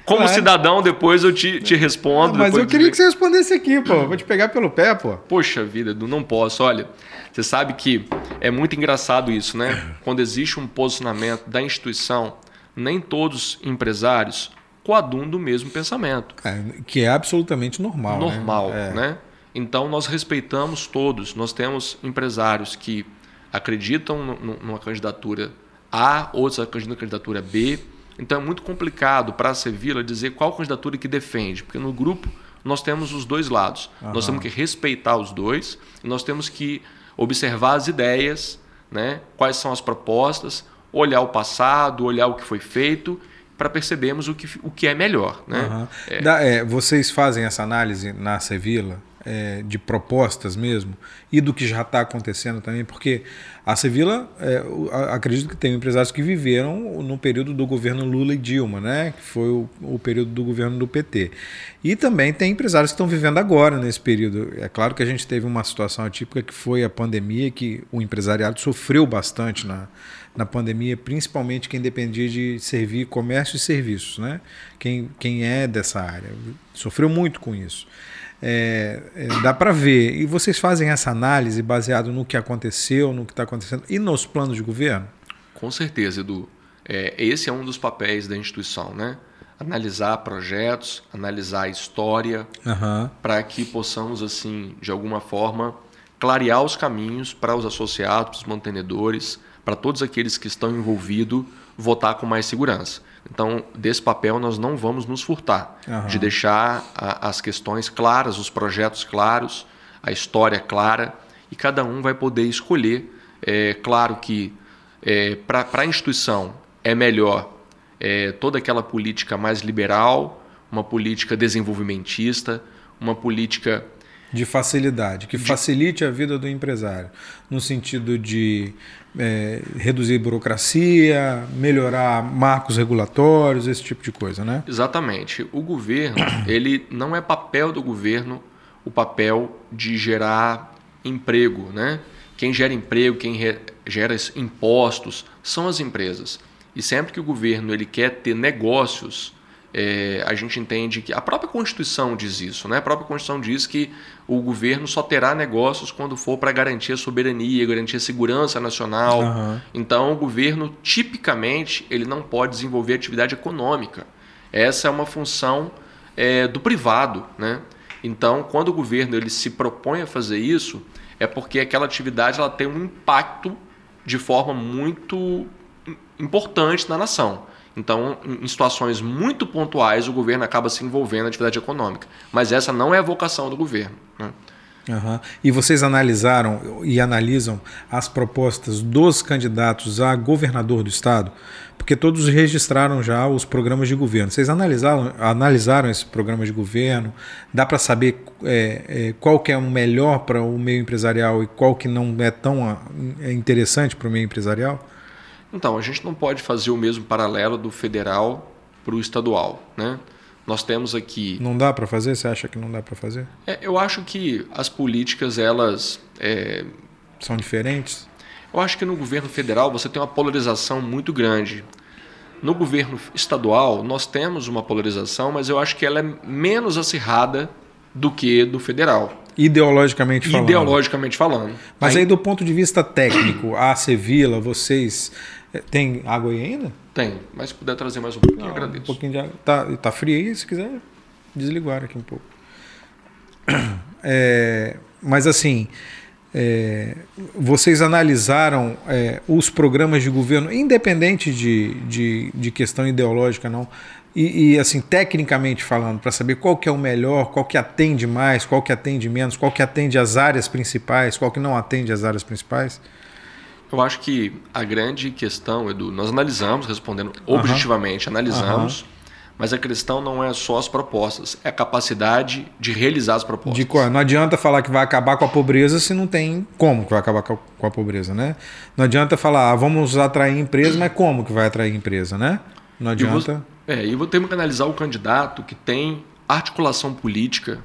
como claro. cidadão, depois eu te, te respondo. mas eu queria que você respondesse aqui, pô. Vou te pegar pelo pé, pô. Poxa vida, não posso. Olha, você sabe que é muito engraçado isso, né? Quando existe um posicionamento da instituição, nem todos empresários coadunam do mesmo pensamento. É, que é absolutamente normal. Né? Normal, né? É. né? Então nós respeitamos todos. Nós temos empresários que acreditam numa candidatura A, outros acreditam na candidatura B. Então é muito complicado para a Sevilla dizer qual candidatura que defende, porque no grupo nós temos os dois lados. Uhum. Nós temos que respeitar os dois e nós temos que observar as ideias, né? quais são as propostas, olhar o passado, olhar o que foi feito para percebermos o que, o que é melhor. Né? Uhum. É... Da, é, vocês fazem essa análise na Sevilla? É, de propostas mesmo e do que já está acontecendo também, porque a Sevilla, é, acredito que tem empresários que viveram no período do governo Lula e Dilma, né, que foi o, o período do governo do PT. E também tem empresários que estão vivendo agora nesse período. É claro que a gente teve uma situação atípica que foi a pandemia, que o empresariado sofreu bastante na, na pandemia, principalmente quem dependia de servir comércio e serviços, né? Quem, quem é dessa área sofreu muito com isso é, é, dá para ver. E vocês fazem essa análise baseado no que aconteceu, no que está acontecendo e nos planos de governo? Com certeza, Edu. É, esse é um dos papéis da instituição, né? Analisar projetos, analisar a história, uhum. para que possamos, assim, de alguma forma, clarear os caminhos para os associados, os mantenedores, para todos aqueles que estão envolvidos, votar com mais segurança. Então, desse papel, nós não vamos nos furtar uhum. de deixar a, as questões claras, os projetos claros, a história clara, e cada um vai poder escolher. É claro que é, para a instituição é melhor é, toda aquela política mais liberal, uma política desenvolvimentista, uma política de facilidade, que de... facilite a vida do empresário, no sentido de é, reduzir burocracia, melhorar marcos regulatórios, esse tipo de coisa, né? Exatamente. O governo, ele não é papel do governo o papel de gerar emprego, né? Quem gera emprego, quem gera impostos são as empresas. E sempre que o governo ele quer ter negócios é, a gente entende que a própria Constituição diz isso, né? A própria Constituição diz que o governo só terá negócios quando for para garantir a soberania, garantir a segurança nacional. Uhum. Então, o governo tipicamente ele não pode desenvolver atividade econômica. Essa é uma função é, do privado, né? Então, quando o governo ele se propõe a fazer isso, é porque aquela atividade ela tem um impacto de forma muito importante na nação. Então, em situações muito pontuais, o governo acaba se envolvendo na atividade econômica. Mas essa não é a vocação do governo. Né? Uhum. E vocês analisaram e analisam as propostas dos candidatos a governador do estado? Porque todos registraram já os programas de governo. Vocês analisaram, analisaram esse programa de governo? Dá para saber é, é, qual que é o melhor para o meio empresarial e qual que não é tão é, interessante para o meio empresarial? Então, a gente não pode fazer o mesmo paralelo do federal para o estadual, né? Nós temos aqui. Não dá para fazer? Você acha que não dá para fazer? É, eu acho que as políticas elas é... são diferentes. Eu acho que no governo federal você tem uma polarização muito grande. No governo estadual nós temos uma polarização, mas eu acho que ela é menos acirrada do que do federal. Ideologicamente falando. Ideologicamente falando. Mas aí, aí do ponto de vista técnico, a Sevilla, vocês tem água aí ainda? Tem, mas se puder trazer mais um pouquinho, Não, agradeço. Um pouquinho de água. Tá, tá frio aí, se quiser desligar aqui um pouco. É, mas assim, é, vocês analisaram é, os programas de governo, independente de, de, de questão ideológica, não, e, e, assim, tecnicamente falando, para saber qual que é o melhor, qual que atende mais, qual que atende menos, qual que atende as áreas principais, qual que não atende as áreas principais? Eu acho que a grande questão, Edu, nós analisamos, respondendo objetivamente, analisamos, mas a questão não é só as propostas, é a capacidade de realizar as propostas. De, não adianta falar que vai acabar com a pobreza se não tem como que vai acabar com a, pobreza, né? Não adianta falar, ah, vamos atrair empresa, mas como que vai atrair empresa, né? Não adianta. E é, e temos que analisar o candidato que tem articulação política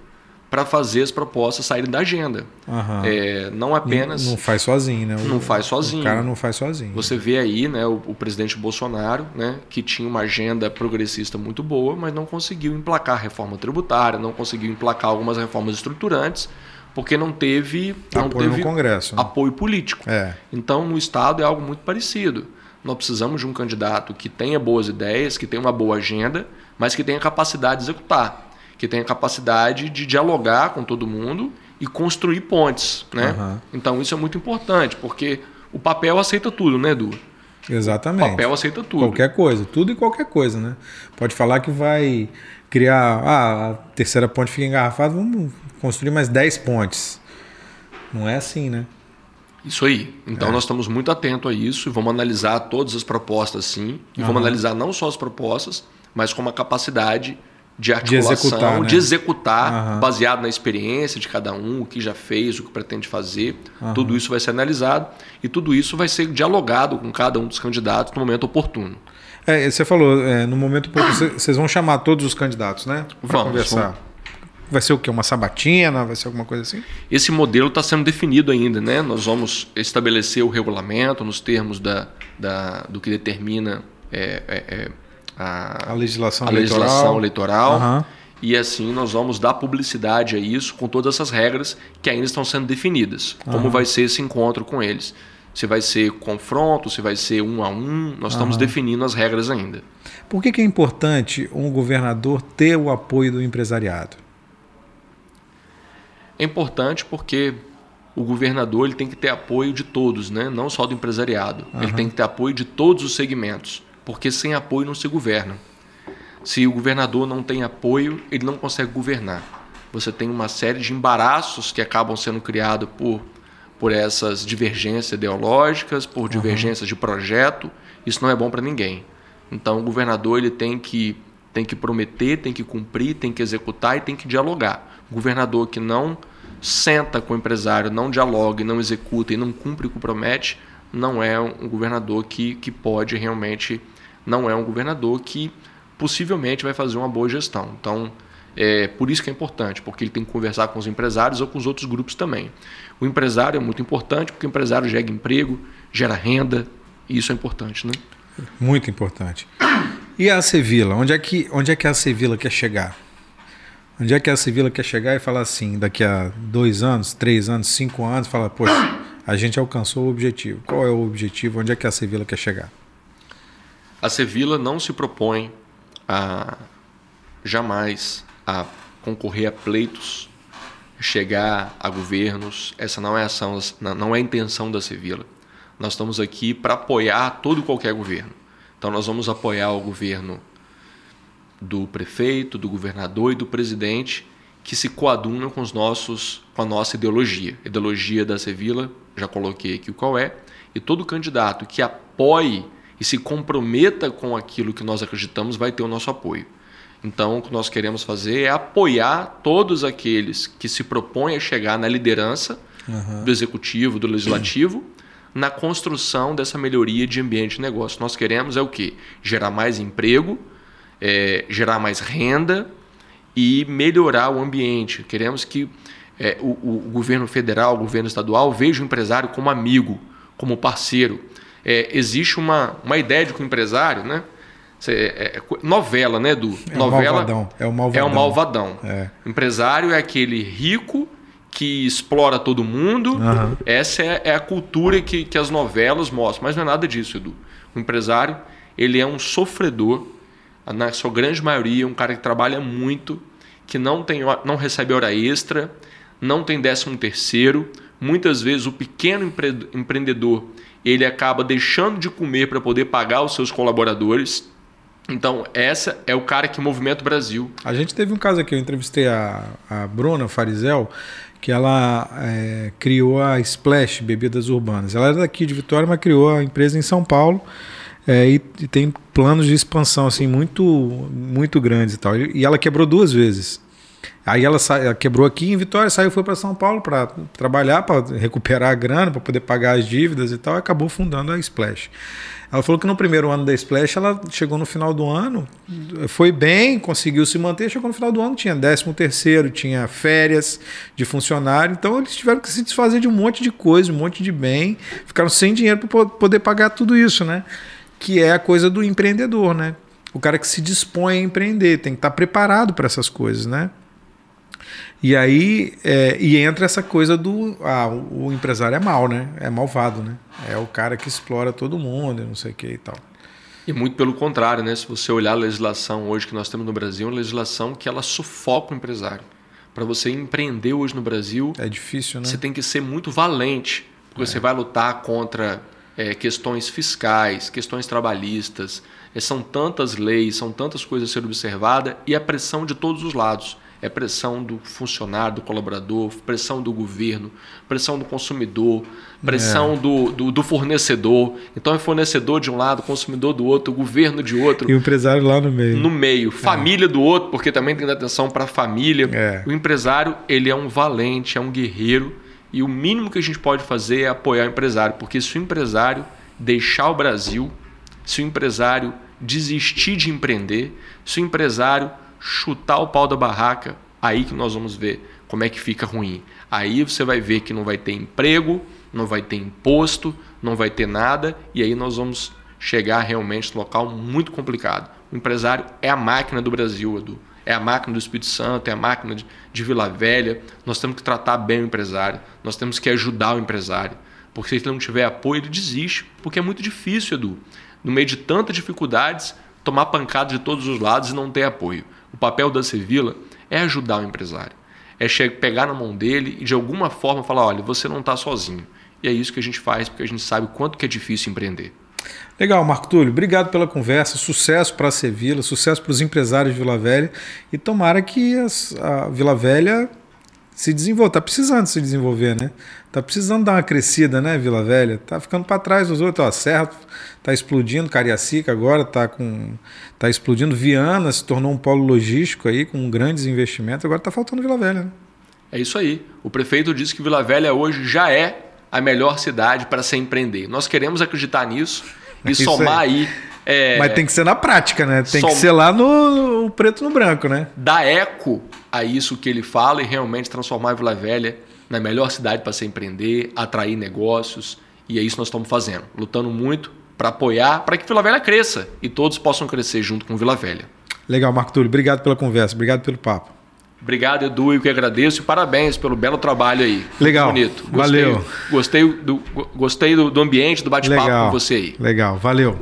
para fazer as propostas saírem da agenda. Uhum. É, não apenas. Não, não, faz sozinho, né? O, não faz sozinho. O cara não faz sozinho. Você vê aí né, o, o, presidente Bolsonaro, né, que tinha uma agenda progressista muito boa, mas não conseguiu emplacar a reforma tributária, não conseguiu emplacar algumas reformas estruturantes, porque não teve, não apoio teve no Congresso, né? apoio político. É. Então, no Estado é algo muito parecido. Nós precisamos de um candidato que tenha boas ideias, que tenha uma boa agenda, mas que tenha capacidade de executar que tem a capacidade de dialogar com todo mundo e construir pontes, né? Uhum. Então isso é muito importante, porque o papel aceita tudo, né, Edu? Exatamente. O papel aceita tudo. Qualquer coisa, tudo e qualquer coisa, né? Pode falar que vai criar, ah, a terceira ponte fica engarrafada, vamos construir mais 10 pontes. Não é assim, né? Isso aí. Então é. nós estamos muito atentos a isso e vamos analisar todas as propostas sim. E uhum. vamos analisar não só as propostas, mas com uma capacidade de articulação, de executar, né? de executar uhum. baseado na experiência de cada um, o que já fez, o que pretende fazer. Uhum. Tudo isso vai ser analisado e tudo isso vai ser dialogado com cada um dos candidatos no momento oportuno. É, você falou, é, no momento oportuno, vocês vão chamar todos os candidatos, né? Para conversar. Vamos. Vai ser o quê? Uma sabatina? Vai ser alguma coisa assim? Esse modelo está sendo definido ainda, né? Nós vamos estabelecer o regulamento nos termos da, da do que determina é, é, é a, a legislação a eleitoral. Legislação eleitoral uhum. E assim nós vamos dar publicidade a isso com todas essas regras que ainda estão sendo definidas. Uhum. Como vai ser esse encontro com eles? Se vai ser confronto, se vai ser um a um, nós estamos uhum. definindo as regras ainda. Por que, que é importante um governador ter o apoio do empresariado? É importante porque o governador ele tem que ter apoio de todos, né? não só do empresariado. Uhum. Ele tem que ter apoio de todos os segmentos porque sem apoio não se governa. Se o governador não tem apoio, ele não consegue governar. Você tem uma série de embaraços que acabam sendo criados por, por essas divergências ideológicas, por divergências uhum. de projeto. Isso não é bom para ninguém. Então, o governador ele tem que, tem que prometer, tem que cumprir, tem que executar e tem que dialogar. O governador que não senta com o empresário, não dialoga, não executa e não cumpre o que promete, não é um governador que, que pode realmente não é um governador que possivelmente vai fazer uma boa gestão. Então, é por isso que é importante, porque ele tem que conversar com os empresários ou com os outros grupos também. O empresário é muito importante, porque o empresário gera emprego, gera renda, e isso é importante, né? Muito importante. E a Sevilla? Onde é que, onde é que a Sevilla quer chegar? Onde é que a Sevilla quer chegar e falar assim, daqui a dois anos, três anos, cinco anos, falar, poxa, a gente alcançou o objetivo. Qual é o objetivo? Onde é que a Sevilla quer chegar? A Sevilla não se propõe a jamais a concorrer a pleitos, chegar a governos. Essa não é a ação, não é a intenção da Sevilla. Nós estamos aqui para apoiar todo e qualquer governo. Então nós vamos apoiar o governo do prefeito, do governador e do presidente que se coadunam com os nossos com a nossa ideologia. Ideologia da Sevilla, já coloquei aqui qual é, e todo candidato que apoie e se comprometa com aquilo que nós acreditamos, vai ter o nosso apoio. Então, o que nós queremos fazer é apoiar todos aqueles que se propõem a chegar na liderança uhum. do executivo, do legislativo, na construção dessa melhoria de ambiente de negócio. Nós queremos é o quê? Gerar mais emprego, é, gerar mais renda e melhorar o ambiente. Queremos que é, o, o governo federal, o governo estadual veja o empresário como amigo, como parceiro é, existe uma, uma ideia de que o empresário, né? É, é, novela, né, Edu? É novela malvadão. É o malvadão. É o malvadão. É. Empresário é aquele rico que explora todo mundo. Uhum. Essa é, é, a cultura que, que as novelas mostram. Mas não é nada disso, Edu. O empresário, ele é um sofredor, na sua grande maioria, um cara que trabalha muito, que não, tem, não recebe hora extra, não tem décimo terceiro, Muitas vezes o pequeno empre empreendedor ele acaba deixando de comer para poder pagar os seus colaboradores. Então, essa é o cara que movimenta o Brasil. A gente teve um caso aqui, eu entrevistei a, a Bruna Farizel, que ela é, criou a Splash Bebidas Urbanas. Ela era daqui de Vitória, mas criou a empresa em São Paulo. É, e, e, tem planos de expansão assim muito muito grandes e tal. E, e ela quebrou duas vezes. Aí ela, sa... ela quebrou aqui em Vitória, saiu foi para São Paulo para trabalhar, para recuperar a grana, para poder pagar as dívidas e tal, e acabou fundando a Splash. Ela falou que no primeiro ano da Splash, ela chegou no final do ano, foi bem, conseguiu se manter, chegou no final do ano, tinha 13 terceiro, tinha férias de funcionário, então eles tiveram que se desfazer de um monte de coisa, um monte de bem, ficaram sem dinheiro para poder pagar tudo isso, né? Que é a coisa do empreendedor, né? O cara que se dispõe a empreender, tem que estar preparado para essas coisas, né? E aí é, e entra essa coisa do ah, o empresário é mal, né? É malvado, né? É o cara que explora todo mundo, não sei o que e tal. E muito pelo contrário, né? Se você olhar a legislação hoje que nós temos no Brasil, é uma legislação que ela sufoca o empresário. Para você empreender hoje no Brasil, é difícil, né? Você tem que ser muito valente, porque é. você vai lutar contra é, questões fiscais, questões trabalhistas. É, são tantas leis, são tantas coisas a ser observadas e a pressão de todos os lados é pressão do funcionário, do colaborador, pressão do governo, pressão do consumidor, pressão é. do, do, do, fornecedor. Então é fornecedor de um lado, consumidor do outro, governo de outro. E o empresário lá no meio. No meio. É. Família do outro, porque também tem que dar atenção para a família. É. O empresário, ele é um valente, é um guerreiro. E o mínimo que a gente pode fazer é apoiar o empresário. Porque se o empresário deixar o Brasil, se o empresário desistir de empreender, se o empresário chutar o pau da barraca, aí que nós vamos ver como é que fica ruim. Aí você vai ver que não vai ter emprego, não vai ter imposto, não vai ter nada, e aí nós vamos chegar realmente num local muito complicado. O empresário é a máquina do Brasil, Edu. É a máquina do Espírito Santo, é a máquina de, de Vila Velha. Nós temos que tratar bem o empresário, nós temos que ajudar o empresário. Porque se ele não tiver apoio, ele desiste. Porque é muito difícil, Edu. No meio de tantas dificuldades, tomar pancada de todos os lados e não ter apoio. O papel da Sevilla é ajudar o empresário. É pegar na mão dele e de alguma forma falar, olha, você não está sozinho. E é isso que a gente faz, porque a gente sabe o quanto que é difícil empreender. Legal, Marco Túlio. Obrigado pela conversa. Sucesso para a Sevilla, sucesso para os empresários de Vila Velha. E tomara que a Vila Velha se desenvolva. Está precisando se desenvolver, né? Está precisando dar uma crescida, né, Vila Velha? Está ficando para trás dos outros. Ó, Serra está explodindo, Cariacica agora está com tá explodindo, Viana se tornou um polo logístico aí com grandes investimentos, agora está faltando Vila Velha. Né? É isso aí. O prefeito disse que Vila Velha hoje já é a melhor cidade para se empreender. Nós queremos acreditar nisso e somar aí. aí é, Mas tem que ser na prática, né? Tem som... que ser lá no, no preto no branco, né? Dar eco a isso que ele fala e realmente transformar a Vila Velha na melhor cidade para se empreender, atrair negócios. E é isso que nós estamos fazendo, lutando muito para apoiar, para que Vila Velha cresça e todos possam crescer junto com Vila Velha. Legal, Marco Túlio. Obrigado pela conversa, obrigado pelo papo. Obrigado, Edu, eu que agradeço e parabéns pelo belo trabalho aí. Legal. Muito bonito. Gostei, valeu. Gostei do, gostei do, do ambiente, do bate-papo com você aí. Legal, valeu.